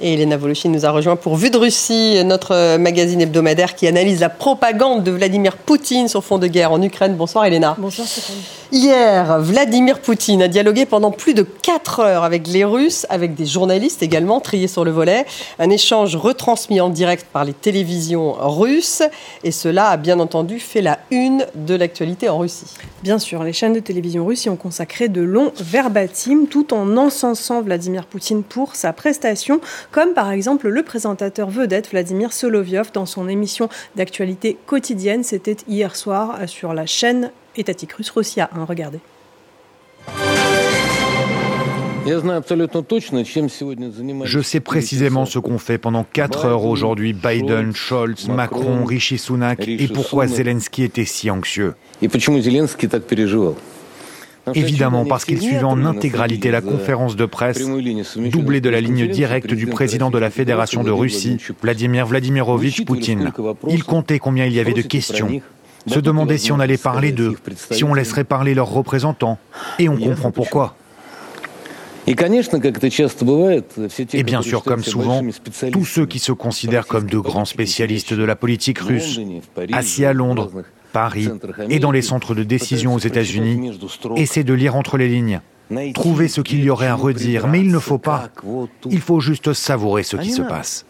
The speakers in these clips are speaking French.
Et Elena Voloshin nous a rejoint pour Vue de Russie, notre magazine hebdomadaire qui analyse la propagande de Vladimir Poutine sur fond de guerre en Ukraine. Bonsoir Elena. Bonsoir Stéphane. Hier, Vladimir Poutine a dialogué pendant plus de 4 heures avec les Russes, avec des journalistes également triés sur le volet. Un échange retransmis en direct par les télévisions russes. Et cela a bien entendu fait la une de l'actualité en Russie. Bien sûr, les chaînes de télévision russes y ont consacré de longs verbatims tout en encensant Vladimir Poutine pour sa prestation comme par exemple le présentateur vedette Vladimir Solovyov dans son émission d'actualité quotidienne. C'était hier soir sur la chaîne étatique russe Russia 1. Regardez. Je sais précisément ce qu'ont fait pendant 4 heures aujourd'hui Biden, Scholz, Macron, Rishi Sunak et pourquoi Zelensky était si anxieux? Évidemment, parce qu'il suivait en intégralité la conférence de presse, doublée de la ligne directe du président de la Fédération de Russie, Vladimir Vladimirovitch Poutine. Il comptait combien il y avait de questions, se demandait si on allait parler d'eux, si on laisserait parler leurs représentants, et on comprend pourquoi. Et bien sûr, comme souvent, tous ceux qui se considèrent comme de grands spécialistes de la politique russe, assis à Londres, Paris et dans les centres de décision aux États-Unis, essaient de lire entre les lignes, trouver ce qu'il y aurait à redire, mais il ne faut pas. Il faut juste savourer ce qui se passe.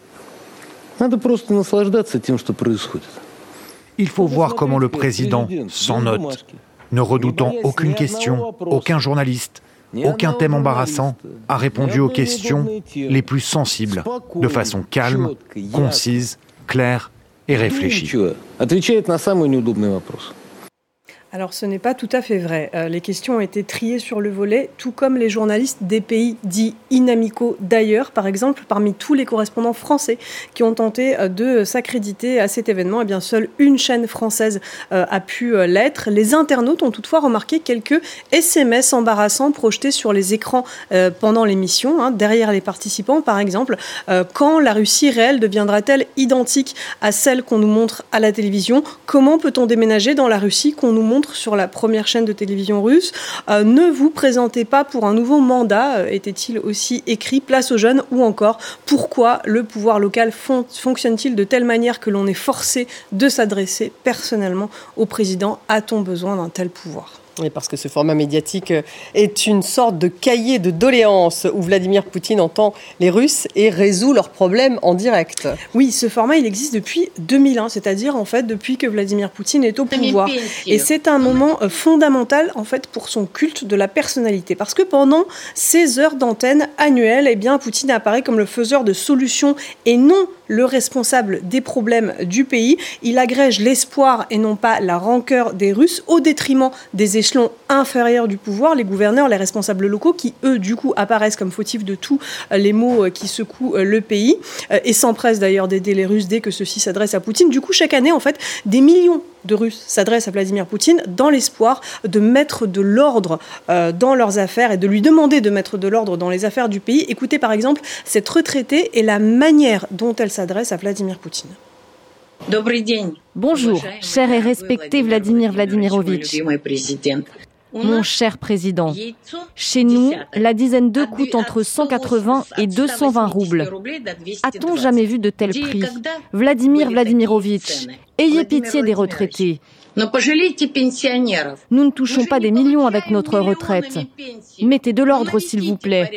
Il faut voir comment le président, sans note, ne redoutant aucune question, aucun journaliste, aucun thème embarrassant, a répondu aux questions les plus sensibles, de façon calme, concise, claire et réfléchie. Alors ce n'est pas tout à fait vrai. Euh, les questions ont été triées sur le volet, tout comme les journalistes des pays dits inamicaux d'ailleurs. Par exemple, parmi tous les correspondants français qui ont tenté euh, de s'accréditer à cet événement, eh bien seule une chaîne française euh, a pu l'être. Les internautes ont toutefois remarqué quelques SMS embarrassants projetés sur les écrans pendant l'émission, hein, derrière les participants par exemple. quand la Russie réelle deviendra-t-elle identique à celle qu'on nous montre à la télévision? Comment peut-on déménager dans la Russie qu'on nous montre sur la première chaîne de télévision russe. Euh, ne vous présentez pas pour un nouveau mandat, euh, était-il aussi écrit, place aux jeunes, ou encore pourquoi le pouvoir local fonctionne-t-il de telle manière que l'on est forcé de s'adresser personnellement au président? A-t-on besoin d'un tel pouvoir? Oui, parce que ce format médiatique euh, est une sorte de cahier de doléances où Vladimir Poutine entend les Russes et résout leurs problèmes en direct. Oui, ce format, il existe depuis 2001, c'est-à-dire en fait depuis que Vladimir Poutine est au pouvoir. Et c'est un moment euh, fondamental en fait pour son culte de la personnalité, parce que pendant ces heures d'antenne annuelles, eh bien Poutine apparaît comme le faiseur de solutions et non le responsable des problèmes du pays. Il agrège l'espoir et non pas la rancœur des Russes au détriment des échelons inférieurs du pouvoir, les gouverneurs, les responsables locaux, qui eux, du coup, apparaissent comme fautifs de tous euh, les maux euh, qui secouent euh, le pays et s'empressent d'ailleurs d'aider les Russes dès que ceux-ci s'adressent à Poutine. Du coup, chaque année, en fait, des millions de Russes s'adressent à Vladimir Poutine dans l'espoir de mettre de l'ordre dans leurs affaires et de lui demander de mettre de l'ordre dans les affaires du pays. Écoutez par exemple cette retraitée et la manière dont elle s'adresse à Vladimir Poutine. Bonjour, cher et respecté Vladimir Vladimirovitch. Mon cher président, chez nous, la dizaine d'œufs coûte entre 180 et 220 roubles. A-t-on jamais vu de tels prix? Vladimir Vladimirovitch, ayez pitié des retraités. Nous ne touchons pas des millions avec notre retraite. Mettez de l'ordre, s'il vous plaît.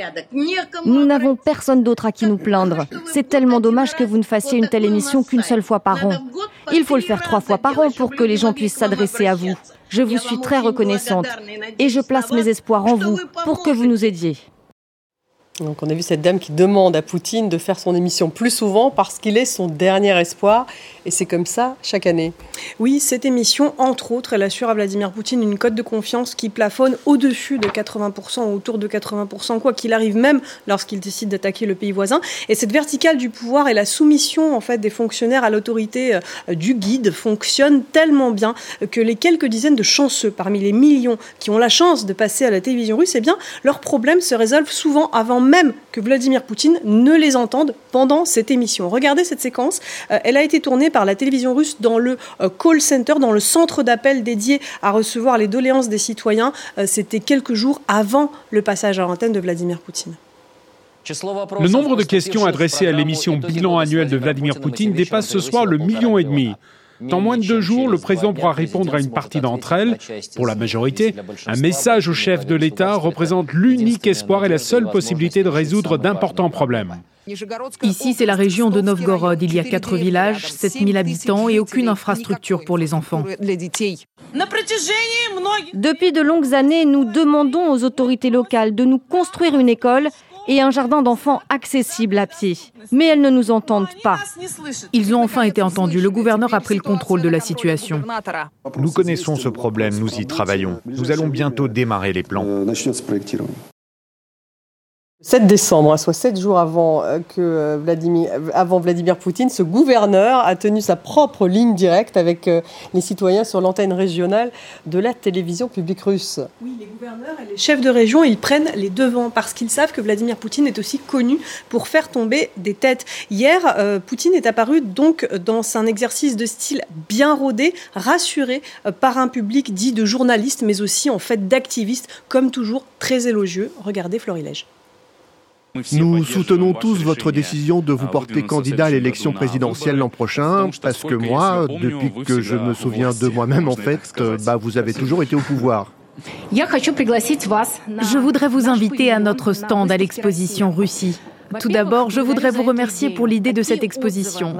Nous n'avons personne d'autre à qui nous plaindre. C'est tellement dommage que vous ne fassiez une telle émission qu'une seule fois par an. Il faut le faire trois fois par an pour que les gens puissent s'adresser à vous. Je vous suis très reconnaissante et je place mes espoirs en vous pour que vous nous aidiez. Donc on a vu cette dame qui demande à Poutine de faire son émission plus souvent parce qu'il est son dernier espoir. Et c'est comme ça chaque année. Oui, cette émission, entre autres, elle assure à Vladimir Poutine une cote de confiance qui plafonne au-dessus de 80%, autour de 80%, quoi qu'il arrive, même lorsqu'il décide d'attaquer le pays voisin. Et cette verticale du pouvoir et la soumission en fait des fonctionnaires à l'autorité euh, du guide fonctionnent tellement bien que les quelques dizaines de chanceux parmi les millions qui ont la chance de passer à la télévision russe, eh bien, leurs problèmes se résolvent souvent avant même que Vladimir Poutine ne les entende pendant cette émission. Regardez cette séquence. Euh, elle a été tournée par la télévision russe dans le euh, call center, dans le centre d'appel dédié à recevoir les doléances des citoyens. Euh, c'était quelques jours avant le passage à l'antenne de Vladimir Poutine. Le nombre de questions adressées à l'émission Bilan annuel de Vladimir Poutine dépasse ce soir le million et demi. Dans moins de deux jours, le président pourra répondre à une partie d'entre elles. Pour la majorité, un message au chef de l'État représente l'unique espoir et la seule possibilité de résoudre d'importants problèmes. Ici, c'est la région de Novgorod. Il y a quatre villages, 7000 habitants et aucune infrastructure pour les enfants. Depuis de longues années, nous demandons aux autorités locales de nous construire une école et un jardin d'enfants accessible à pied. Mais elles ne nous entendent pas. Ils ont enfin été entendus. Le gouverneur a pris le contrôle de la situation. Nous connaissons ce problème, nous y travaillons. Nous allons bientôt démarrer les plans. 7 décembre, hein, soit sept jours avant, euh, que euh, Vladimir Poutine, ce gouverneur a tenu sa propre ligne directe avec euh, les citoyens sur l'antenne régionale de la télévision publique russe. Oui, les gouverneurs et les chefs de région, ils prennent les devants parce qu'ils savent que Vladimir Poutine est aussi connu pour faire tomber des têtes. Hier, Poutine est apparu donc dans un exercice de style bien rodé, rassuré par un public dit de journalistes, mais aussi en fait d'activistes, comme toujours très élogieux. Regardez Florilège. Nous soutenons tous votre décision de vous porter candidat à l'élection présidentielle l'an prochain, parce que moi, depuis que je me souviens de moi-même, en fait, bah, vous avez toujours été au pouvoir. Je voudrais vous inviter à notre stand à l'exposition Russie. Tout d'abord, je voudrais vous remercier pour l'idée de cette exposition.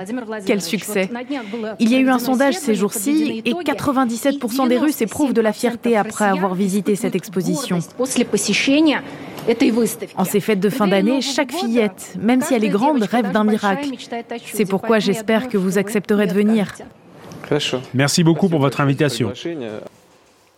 Quel succès Il y a eu un sondage ces jours-ci et 97% des Russes éprouvent de la fierté après avoir visité cette exposition. En ces fêtes de fin d'année, chaque fillette, même si elle est grande, rêve d'un miracle. C'est pourquoi j'espère que vous accepterez de venir. Merci beaucoup pour votre invitation.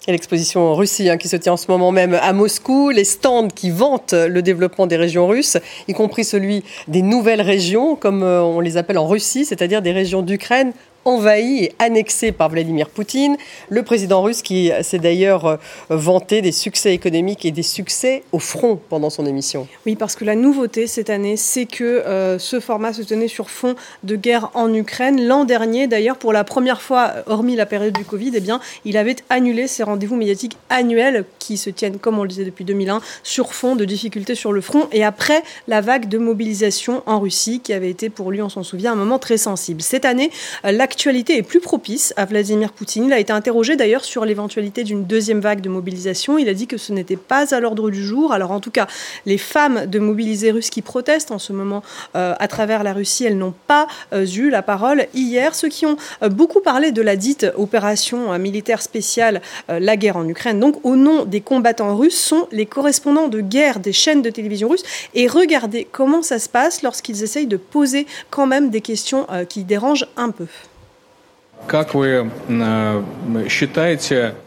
L'exposition en Russie hein, qui se tient en ce moment même à Moscou, les stands qui vantent le développement des régions russes, y compris celui des nouvelles régions, comme euh, on les appelle en Russie, c'est-à-dire des régions d'Ukraine envahi et annexé par Vladimir Poutine. Le président russe qui s'est d'ailleurs euh, vanté des succès économiques et des succès au front pendant son émission. Oui, parce que la nouveauté cette année, c'est que euh, ce format se tenait sur fond de guerre en Ukraine. L'an dernier, d'ailleurs, pour la première fois, hormis la période du Covid, eh bien, il avait annulé ses rendez-vous médiatiques annuels qui se tiennent, comme on le disait depuis 2001, sur fond de difficultés sur le front et après la vague de mobilisation en Russie qui avait été pour lui, on s'en souvient, un moment très sensible. Cette année, la l'actualité est plus propice à Vladimir Poutine. Il a été interrogé d'ailleurs sur l'éventualité d'une deuxième vague de mobilisation. Il a dit que ce n'était pas à l'ordre du jour. Alors en tout cas, les femmes de mobilisés russes qui protestent en ce moment euh, à travers la Russie, elles n'ont pas euh, eu la parole hier. Ceux qui ont euh, beaucoup parlé de la dite opération militaire spéciale, la guerre en Ukraine, donc au nom des combattants russes, sont les correspondants de guerre des chaînes de télévision russes. Et regardez comment ça se passe lorsqu'ils essayent de poser quand même des questions qui dérangent un peu.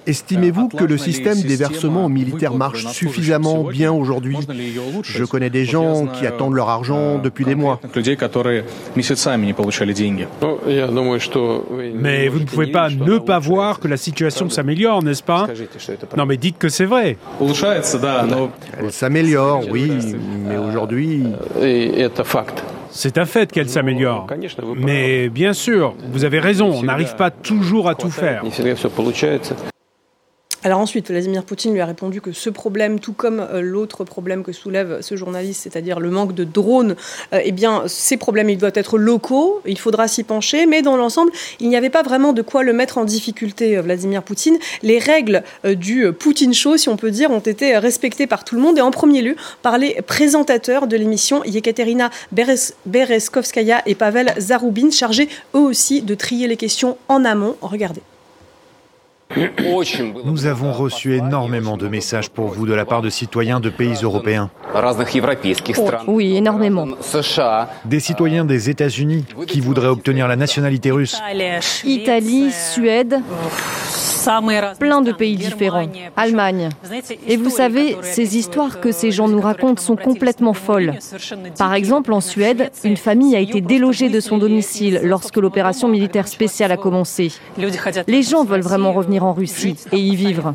Estimez-vous que le système des versements militaires marche suffisamment bien aujourd'hui? Je connais des gens qui attendent leur argent depuis des mois. Mais vous ne pouvez pas ne pas voir que la situation s'améliore, n'est-ce pas? Non mais dites que c'est vrai. Elle s'améliore, oui, mais aujourd'hui... C'est un fait qu'elle s'améliore. Mais bien sûr, vous avez raison, on n'arrive pas toujours à tout faire. Alors ensuite, Vladimir Poutine lui a répondu que ce problème, tout comme euh, l'autre problème que soulève ce journaliste, c'est-à-dire le manque de drones, euh, eh bien, ces problèmes, ils doivent être locaux, il faudra s'y pencher, mais dans l'ensemble, il n'y avait pas vraiment de quoi le mettre en difficulté, euh, Vladimir Poutine. Les règles du Poutine Show, si on peut dire, ont été respectées par tout le monde, et en premier lieu par les présentateurs de l'émission, Yekaterina Bereskovskaya et Pavel Zaroubin, chargés eux aussi de trier les questions en amont. Regardez. Nous avons reçu énormément de messages pour vous de la part de citoyens de pays européens. Oui, énormément. Des citoyens des États-Unis qui voudraient obtenir la nationalité russe. Italie, Suède plein de pays différents, Allemagne. Et vous savez, ces histoires que ces gens nous racontent sont complètement folles. Par exemple, en Suède, une famille a été délogée de son domicile lorsque l'opération militaire spéciale a commencé. Les gens veulent vraiment revenir en Russie et y vivre.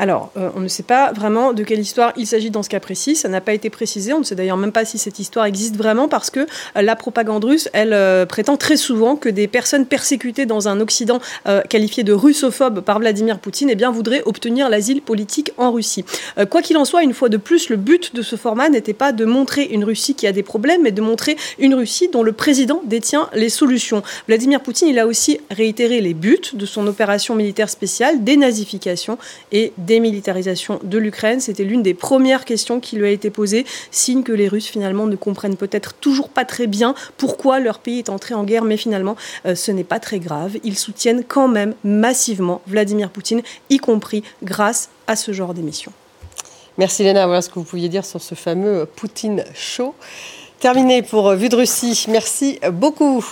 Alors, euh, on ne sait pas vraiment de quelle histoire il s'agit dans ce cas précis. Ça n'a pas été précisé. On ne sait d'ailleurs même pas si cette histoire existe vraiment parce que euh, la propagande russe, elle euh, prétend très souvent que des personnes persécutées dans un Occident qualifié de russophobe par Vladimir Poutine, eh bien, voudraient obtenir l'asile politique en Russie. quoi qu'il en soit, une fois de plus, le but de ce format n'était pas de montrer une Russie qui a des problèmes, mais de montrer une Russie dont le président détient les solutions. Vladimir Poutine, il a aussi réitéré les buts de son opération militaire spéciale, dénazification et démilitarisation de l'Ukraine. C'était l'une des premières questions qui lui a été posée, signe que les Russes finalement ne comprennent peut-être toujours pas très bien pourquoi leur pays est entré en guerre, mais finalement euh, ce n'est pas très grave. Ils soutiennent quand même massivement Vladimir Poutine, y compris grâce à ce genre d'émission. Merci Léna, voilà ce que vous pouviez dire sur ce fameux Poutine chaud. Terminé pour Vue de Russie. Merci beaucoup.